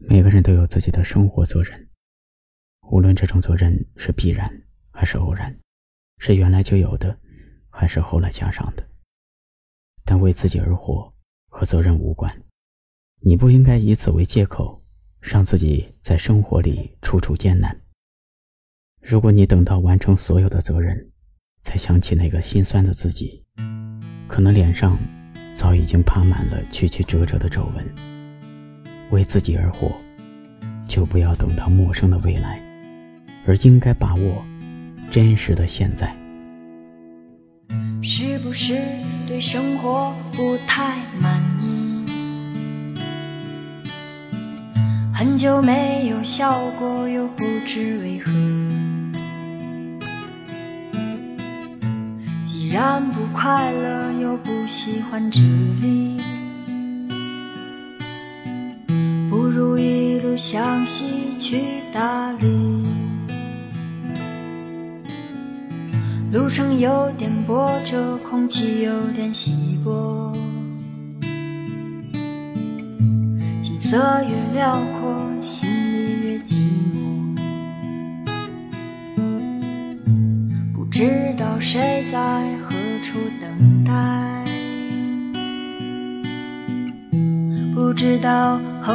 每个人都有自己的生活责任，无论这种责任是必然还是偶然，是原来就有的，还是后来加上的。但为自己而活和责任无关，你不应该以此为借口，让自己在生活里处处艰难。如果你等到完成所有的责任，才想起那个心酸的自己，可能脸上早已经爬满了曲曲折折的皱纹。为自己而活，就不要等到陌生的未来，而应该把握真实的现在。是不是对生活不太满意？很久没有笑过，又不知为何。既然不快乐，又不喜欢这里。向西去大理，路程有点波折，空气有点稀薄，景色越辽阔，心里越寂寞。不知道谁在何处等待，不知道后。